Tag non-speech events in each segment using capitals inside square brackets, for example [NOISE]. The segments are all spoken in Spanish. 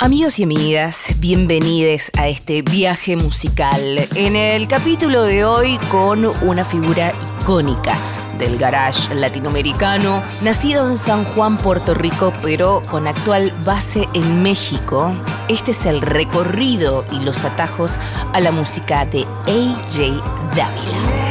Amigos y amigas, bienvenidos a este viaje musical. En el capítulo de hoy con una figura icónica del garage latinoamericano, nacido en San Juan, Puerto Rico, pero con actual base en México. Este es el recorrido y los atajos a la música de AJ Dávila.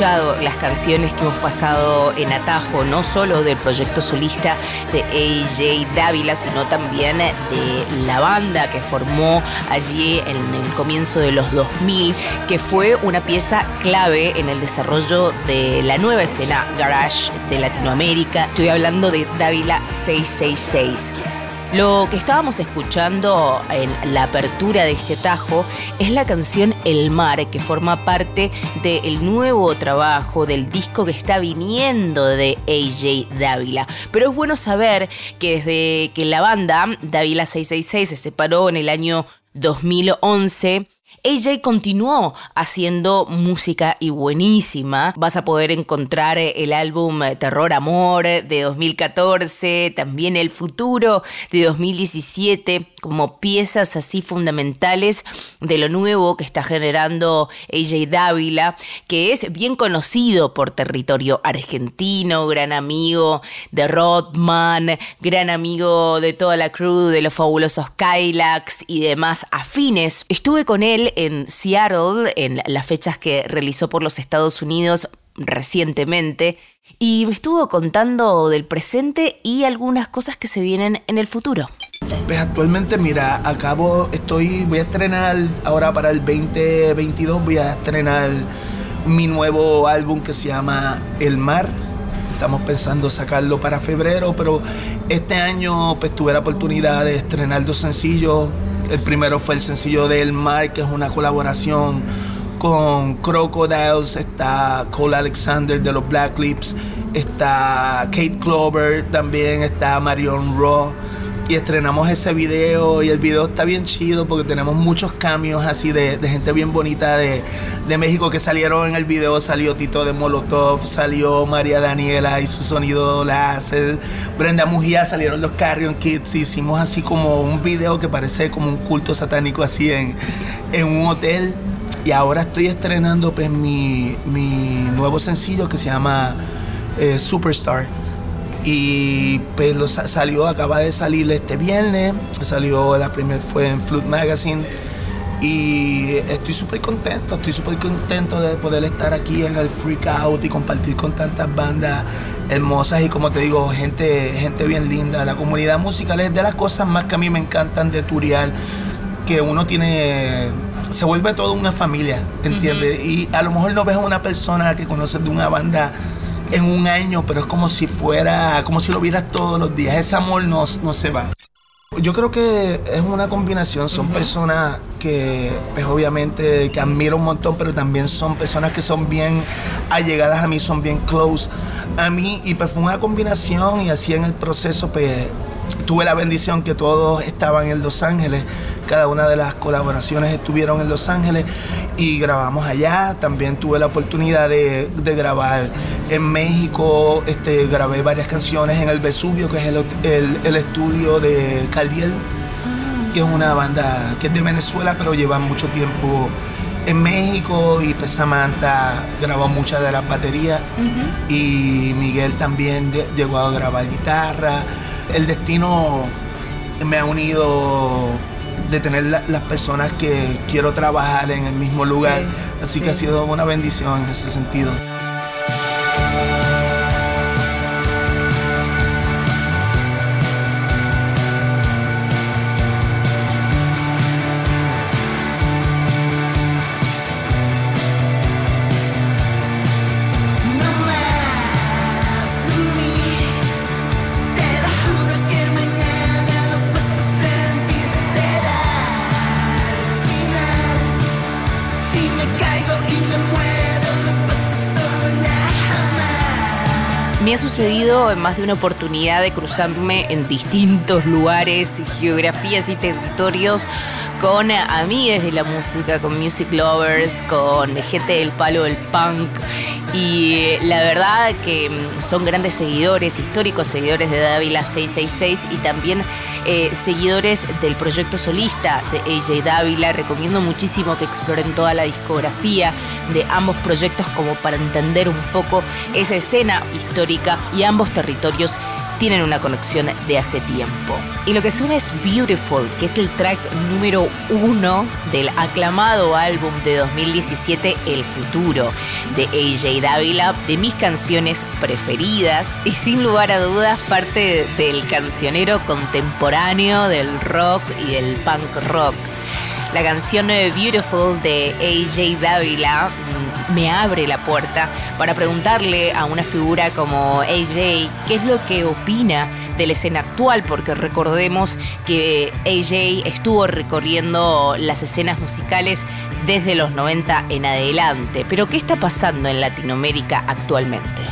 Las canciones que hemos pasado en Atajo, no solo del proyecto solista de AJ Dávila, sino también de la banda que formó allí en el comienzo de los 2000, que fue una pieza clave en el desarrollo de la nueva escena garage de Latinoamérica. Estoy hablando de Dávila 666. Lo que estábamos escuchando en la apertura de este tajo es la canción El Mar, que forma parte del nuevo trabajo del disco que está viniendo de AJ Dávila. Pero es bueno saber que desde que la banda Dávila 666 se separó en el año 2011, AJ continuó haciendo música y buenísima. Vas a poder encontrar el álbum Terror Amor de 2014, también El Futuro de 2017, como piezas así fundamentales de lo nuevo que está generando AJ Dávila, que es bien conocido por territorio argentino, gran amigo de Rodman, gran amigo de toda la crew de los fabulosos Kylax y demás afines. Estuve con él en Seattle en las fechas que realizó por los Estados Unidos recientemente y me estuvo contando del presente y algunas cosas que se vienen en el futuro. Pues actualmente, mira, acabo, estoy, voy a estrenar ahora para el 2022, voy a estrenar mi nuevo álbum que se llama El Mar. Estamos pensando sacarlo para febrero, pero este año pues tuve la oportunidad de estrenar dos sencillos el primero fue el sencillo del Mar, que es una colaboración con Crocodiles, está Cole Alexander de los Black Lips, está Kate Clover, también está Marion Raw y estrenamos ese video y el video está bien chido porque tenemos muchos cambios así de, gente bien bonita de, México que salieron en el video. Salió Tito de Molotov, salió María Daniela y su sonido láser, Brenda Mujía, salieron los Carrion Kids. Hicimos así como un video que parece como un culto satánico así en, en un hotel Y ahora estoy estrenando pues, mi, mi nuevo sencillo que se llama eh, Superstar. Y pues lo salió, acaba de salir este viernes. Salió, la primera fue en Flute Magazine. Y estoy súper contento, estoy súper contento de poder estar aquí en el Freak Out y compartir con tantas bandas hermosas y como te digo, gente, gente bien linda. La comunidad musical es de las cosas más que a mí me encantan de Turial, que uno tiene, se vuelve toda una familia, ¿entiendes? Y a lo mejor no ves a una persona que conoces de una banda en un año, pero es como si fuera, como si lo vieras todos los días. Ese amor no, no se va. Yo creo que es una combinación, son personas que pues obviamente que admiro un montón, pero también son personas que son bien allegadas a mí, son bien close a mí y pues fue una combinación y así en el proceso pues tuve la bendición que todos estaban en Los Ángeles, cada una de las colaboraciones estuvieron en Los Ángeles y grabamos allá. También tuve la oportunidad de, grabar en México, este, grabé varias canciones en el Vesubio, que es el, estudio de Caldiel, que es una banda que es de Venezuela, pero lleva mucho tiempo en México. Y pues Samantha grabó muchas de las baterías. Y Miguel también llegó a grabar guitarra el destino me ha unido de tener las personas que quiero trabajar en el mismo lugar. Así que ha sido una bendición en ese sentido. Sucedido en más de una oportunidad de cruzarme en distintos lugares, geografías y territorios con amigues de la música, con music lovers, con gente del palo del punk. Y la verdad que son grandes seguidores, históricos seguidores de Dávila 666 y también eh, seguidores del proyecto solista de AJ Dávila. Recomiendo muchísimo que exploren toda la discografía de ambos proyectos como para entender un poco esa escena histórica y ambos territorios tienen una conexión de hace tiempo. Y lo que suena es Beautiful, que es el track número uno del aclamado álbum de 2017 El Futuro de AJ Dávila, de mis canciones preferidas y sin lugar a dudas parte del cancionero contemporáneo del rock y del punk rock. La canción Beautiful de AJ Dávila me abre la puerta para preguntarle a una figura como AJ qué es lo que opina de la escena actual, porque recordemos que AJ estuvo recorriendo las escenas musicales desde los 90 en adelante. Pero ¿qué está pasando en Latinoamérica actualmente?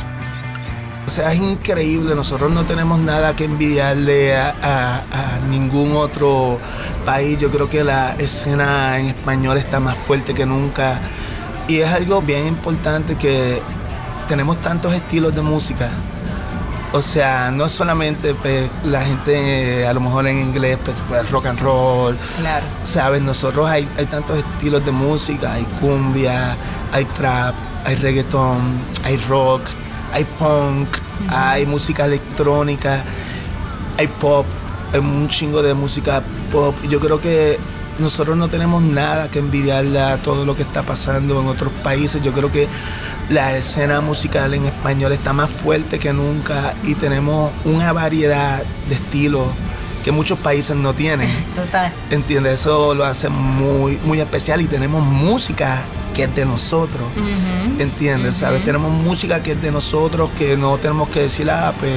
O sea, es increíble. Nosotros no tenemos nada que envidiarle a, ningún otro país. Yo creo que la escena en español está más fuerte que nunca. Y es algo bien importante que tenemos tantos estilos de música. O sea, no solamente pues, la gente a lo mejor en inglés, pues, pues rock and roll. Claro. Sabes, nosotros hay, hay tantos estilos de música, hay cumbia, hay trap, hay reggaeton, hay rock hay punk, hay música electrónica, hay pop, hay un chingo de música pop. Yo creo que nosotros no tenemos nada que envidiarle a todo lo que está pasando en otros países. Yo creo que la escena musical en español está más fuerte que nunca y tenemos una variedad de estilos que muchos países no tienen. [LAUGHS] Total. ¿Entiendes? Eso lo hace muy, muy especial y tenemos música que es de nosotros. ¿Entiendes? ¿Sabes? Tenemos música que es de nosotros, que no tenemos que decir, ah, pues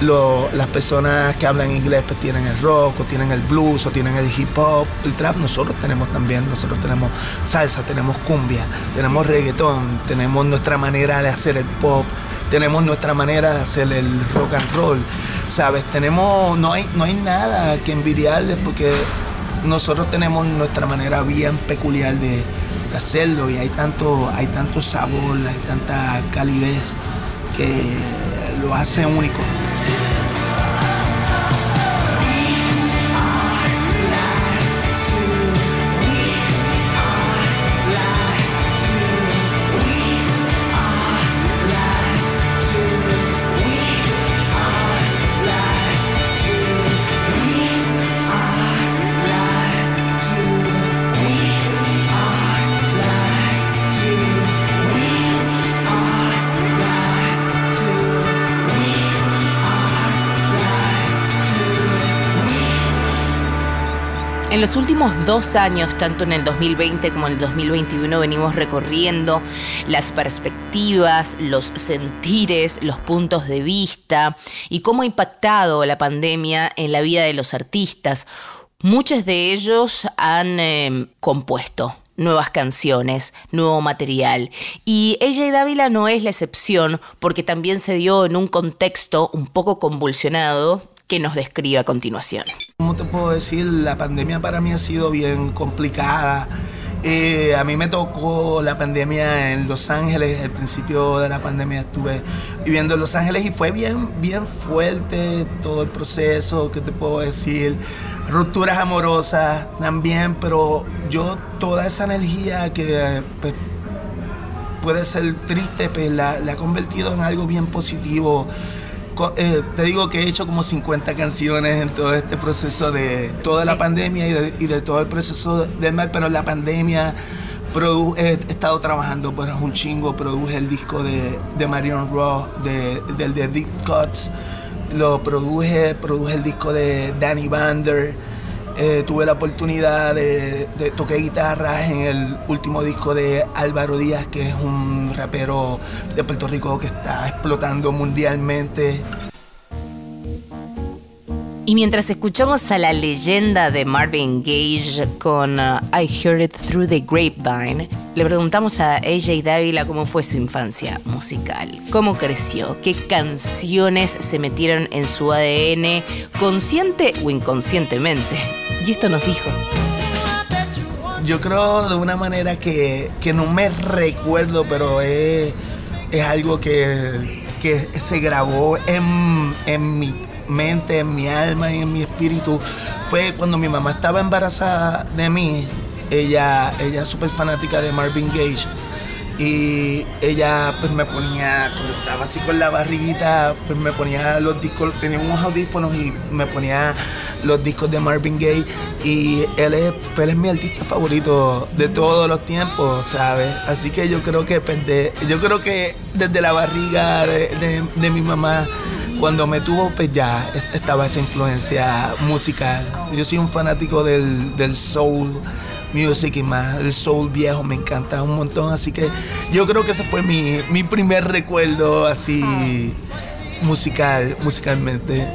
las personas que hablan inglés pues tienen el rock o tienen el blues o tienen el hip hop, el trap, nosotros tenemos también, nosotros tenemos salsa, tenemos cumbia, tenemos reggaetón, tenemos nuestra manera de hacer el pop, tenemos nuestra manera de hacer el rock and roll, ¿sabes? Tenemos, no hay, no hay nada que envidiarles porque nosotros tenemos nuestra manera bien peculiar de, hacerlo y hay tanto, hay tanto sabor, hay tanta calidez que lo hace único. En los últimos dos años, tanto en el 2020 como en el 2021, venimos recorriendo las perspectivas, los sentires, los puntos de vista y cómo ha impactado la pandemia en la vida de los artistas. Muchos de ellos han eh, compuesto nuevas canciones, nuevo material. Y ella y Dávila no es la excepción porque también se dio en un contexto un poco convulsionado que nos describe a continuación. ¿Cómo te puedo decir? La pandemia para mí ha sido bien complicada. Eh, a mí me tocó la pandemia en Los Ángeles, el principio de la pandemia estuve viviendo en Los Ángeles y fue bien, bien fuerte todo el proceso, ¿qué te puedo decir? Rupturas amorosas también, pero yo toda esa energía que pues, puede ser triste, pues la, la he convertido en algo bien positivo. Eh, te digo que he hecho como 50 canciones en todo este proceso de toda la pandemia y de, todo el proceso del mal, pero la pandemia he estado trabajando pues un chingo, produje el disco de, de Marion de, del de Deep Cuts, lo produje, produje el disco de Danny Vander eh, tuve la oportunidad de, de tocar guitarras en el último disco de Álvaro Díaz, que es un rapero de Puerto Rico que está explotando mundialmente. Y mientras escuchamos a la leyenda de Marvin Gage con uh, I Heard It Through the Grapevine, le preguntamos a AJ Dávila cómo fue su infancia musical, cómo creció, qué canciones se metieron en su ADN, consciente o inconscientemente. Y esto nos dijo. Yo creo de una manera que, no me recuerdo, pero es, algo que, se grabó en, en mi mente, en mi alma y en mi espíritu fue cuando mi mamá estaba embarazada de mí. Ella, ella es súper fanática de Marvin Gage. Y ella pues me ponía, cuando estaba así con la barriguita, pues me ponía los discos, tenía unos audífonos y me ponía los discos de Marvin Gaye. Y él es, él es mi artista favorito de todos los tiempos, ¿sabes? Así que yo creo que pues, yo creo que desde la barriga de, de mi mamá cuando me tuvo, pues ya estaba esa influencia musical. Yo soy un fanático del, soul music y más el soul viejo me encanta un montón, así que yo creo que ese fue mi, mi primer recuerdo así musical, musicalmente.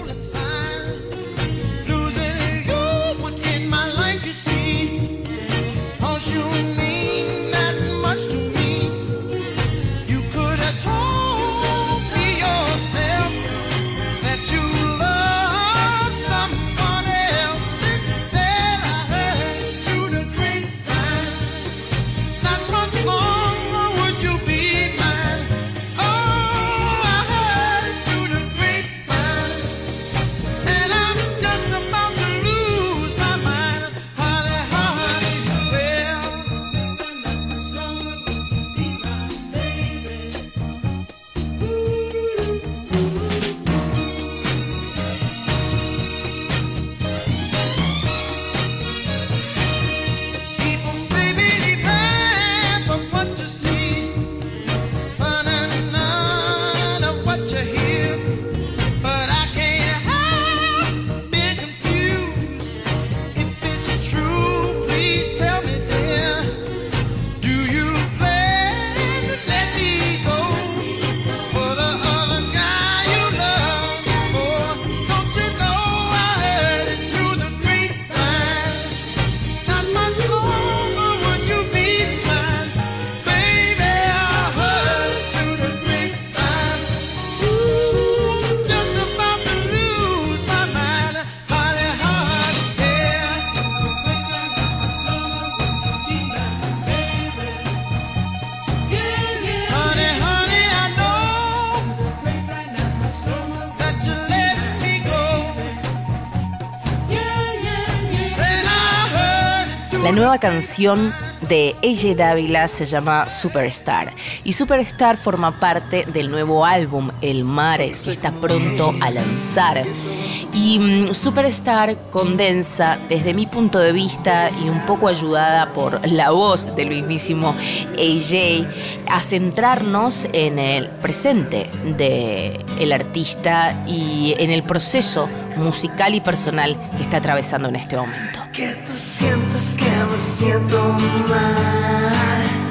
Nueva canción de AJ Dávila se llama Superstar. Y Superstar forma parte del nuevo álbum El Mare, que está pronto a lanzar. Y mm, Superstar condensa, desde mi punto de vista y un poco ayudada por la voz del mismísimo AJ, a centrarnos en el presente del el artista y en el proceso musical y personal que está atravesando en este momento. que tú sientes que me siento mal.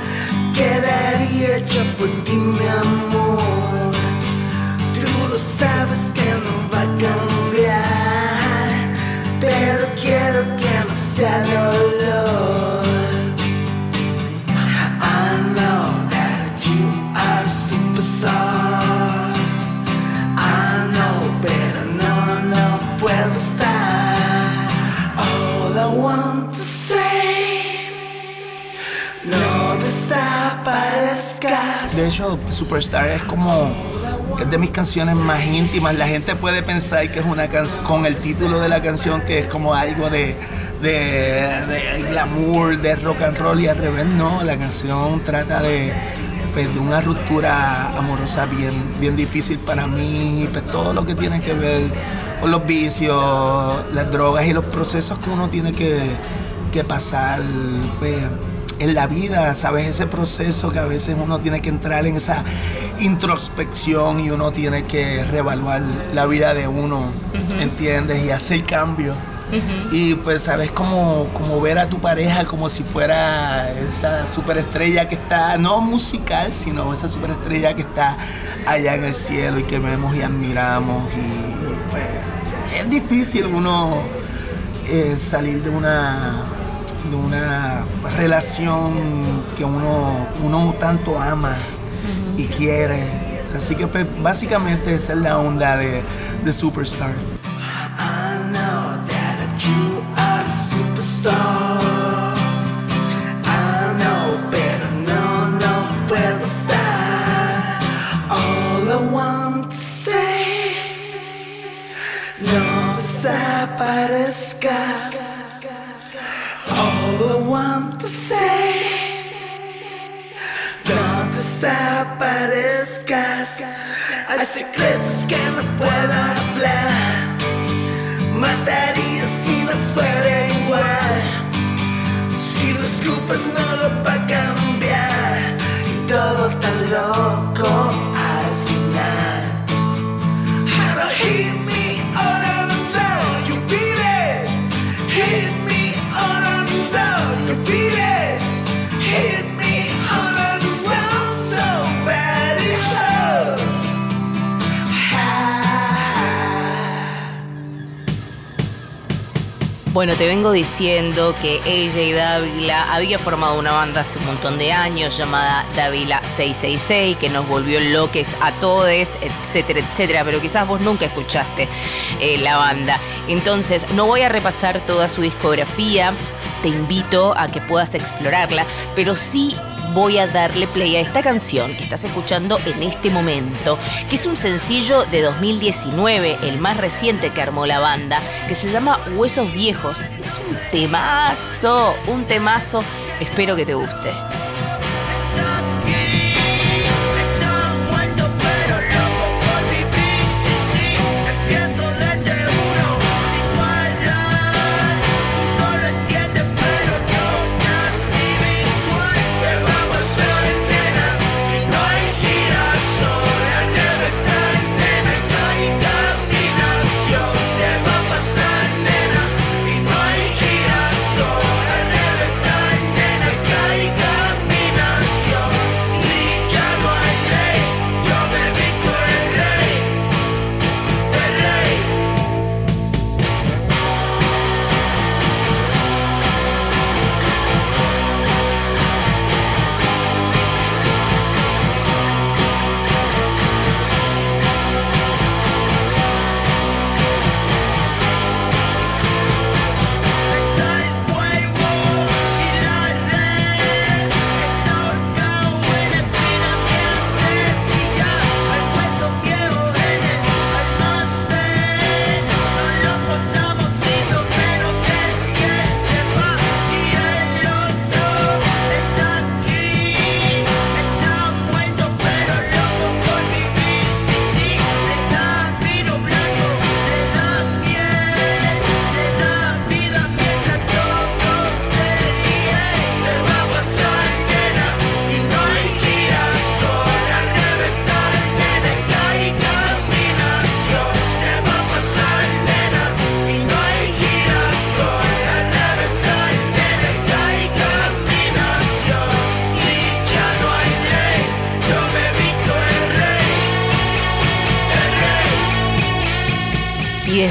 Quedaría yo por ti, mi amor. Tú lo sabes que no va a cambiar, Superstar es como es de mis canciones más íntimas. La gente puede pensar que es una canción con el título de la canción que es como algo de, de, de glamour, de rock and roll y al revés. No, la canción trata de, pues, de una ruptura amorosa bien, bien difícil para mí. Pues todo lo que tiene que ver con los vicios, las drogas y los procesos que uno tiene que, que pasar. Pues, en la vida, ¿sabes? Ese proceso que a veces uno tiene que entrar en esa introspección y uno tiene que reevaluar la vida de uno, ¿entiendes? Y hacer cambios. Y pues, ¿sabes? Como, como ver a tu pareja como si fuera esa superestrella que está, no musical, sino esa superestrella que está allá en el cielo y que vemos y admiramos. Y pues, es difícil uno eh, salir de una de una relación que uno, uno tanto ama y quiere. Así que pues, básicamente esa es la onda de, de Superstar. Hay secretos Bueno, te vengo diciendo que AJ Dávila había formado una banda hace un montón de años llamada Dávila 666, que nos volvió loques a todos, etcétera, etcétera, pero quizás vos nunca escuchaste eh, la banda. Entonces, no voy a repasar toda su discografía, te invito a que puedas explorarla, pero sí voy a darle play a esta canción que estás escuchando en este momento, que es un sencillo de 2019, el más reciente que armó la banda, que se llama Huesos Viejos. Es un temazo, un temazo, espero que te guste.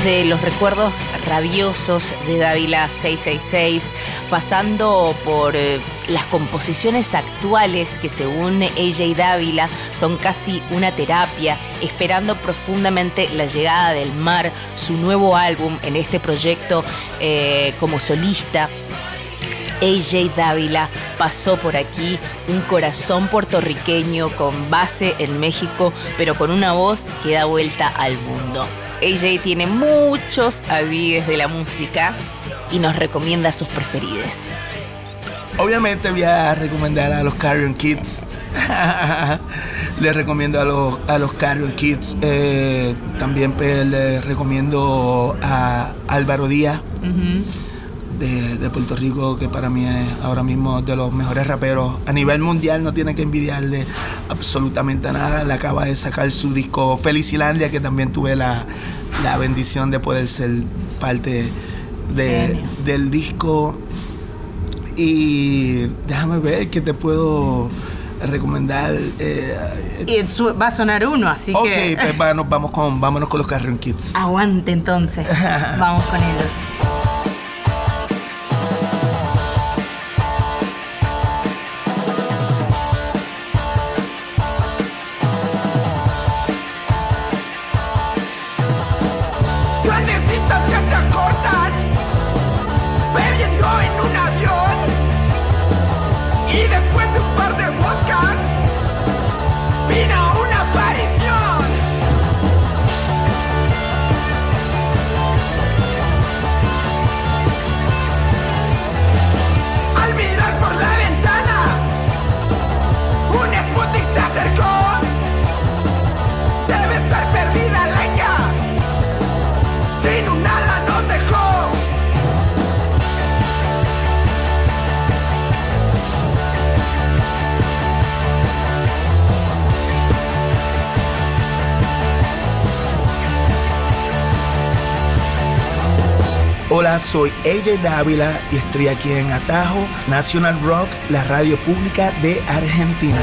Desde los recuerdos rabiosos de Dávila 666, pasando por eh, las composiciones actuales que según AJ Dávila son casi una terapia, esperando profundamente la llegada del mar, su nuevo álbum en este proyecto eh, como solista. AJ Dávila pasó por aquí, un corazón puertorriqueño con base en México, pero con una voz que da vuelta al mundo. AJ tiene muchos avides de la música y nos recomienda sus preferidos. Obviamente voy a recomendar a los Carrion Kids. [LAUGHS] les recomiendo a los, a los Carrion Kids. Eh, también pues, les recomiendo a Álvaro Díaz de, de Puerto Rico, que para mí es ahora mismo de los mejores raperos a nivel mundial. No tiene que envidiarle absolutamente nada. Le acaba de sacar su disco Felicilandia, que también tuve la, la bendición de poder ser parte de- del disco. Y déjame ver qué te puedo recomendar. eh, Y su- va a sonar uno, así ok, que pues [LAUGHS] vámonos, vamos con, vámonos con los Carrion Kids. aguante entonces. [LAUGHS] Vamos con ellos. Soy AJ Dávila y estoy aquí en Atajo, National Rock, la radio pública de Argentina.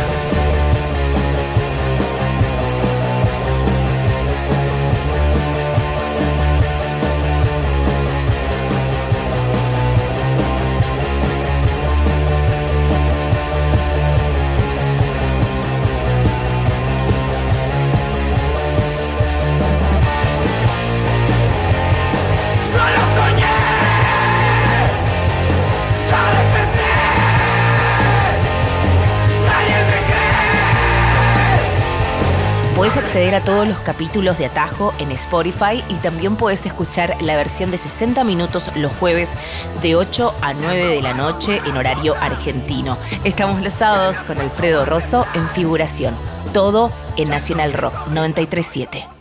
Acceder a todos los capítulos de Atajo en Spotify y también puedes escuchar la versión de 60 minutos los jueves de 8 a 9 de la noche en horario argentino. Estamos los sábados con Alfredo Rosso en figuración. Todo en Nacional Rock 937.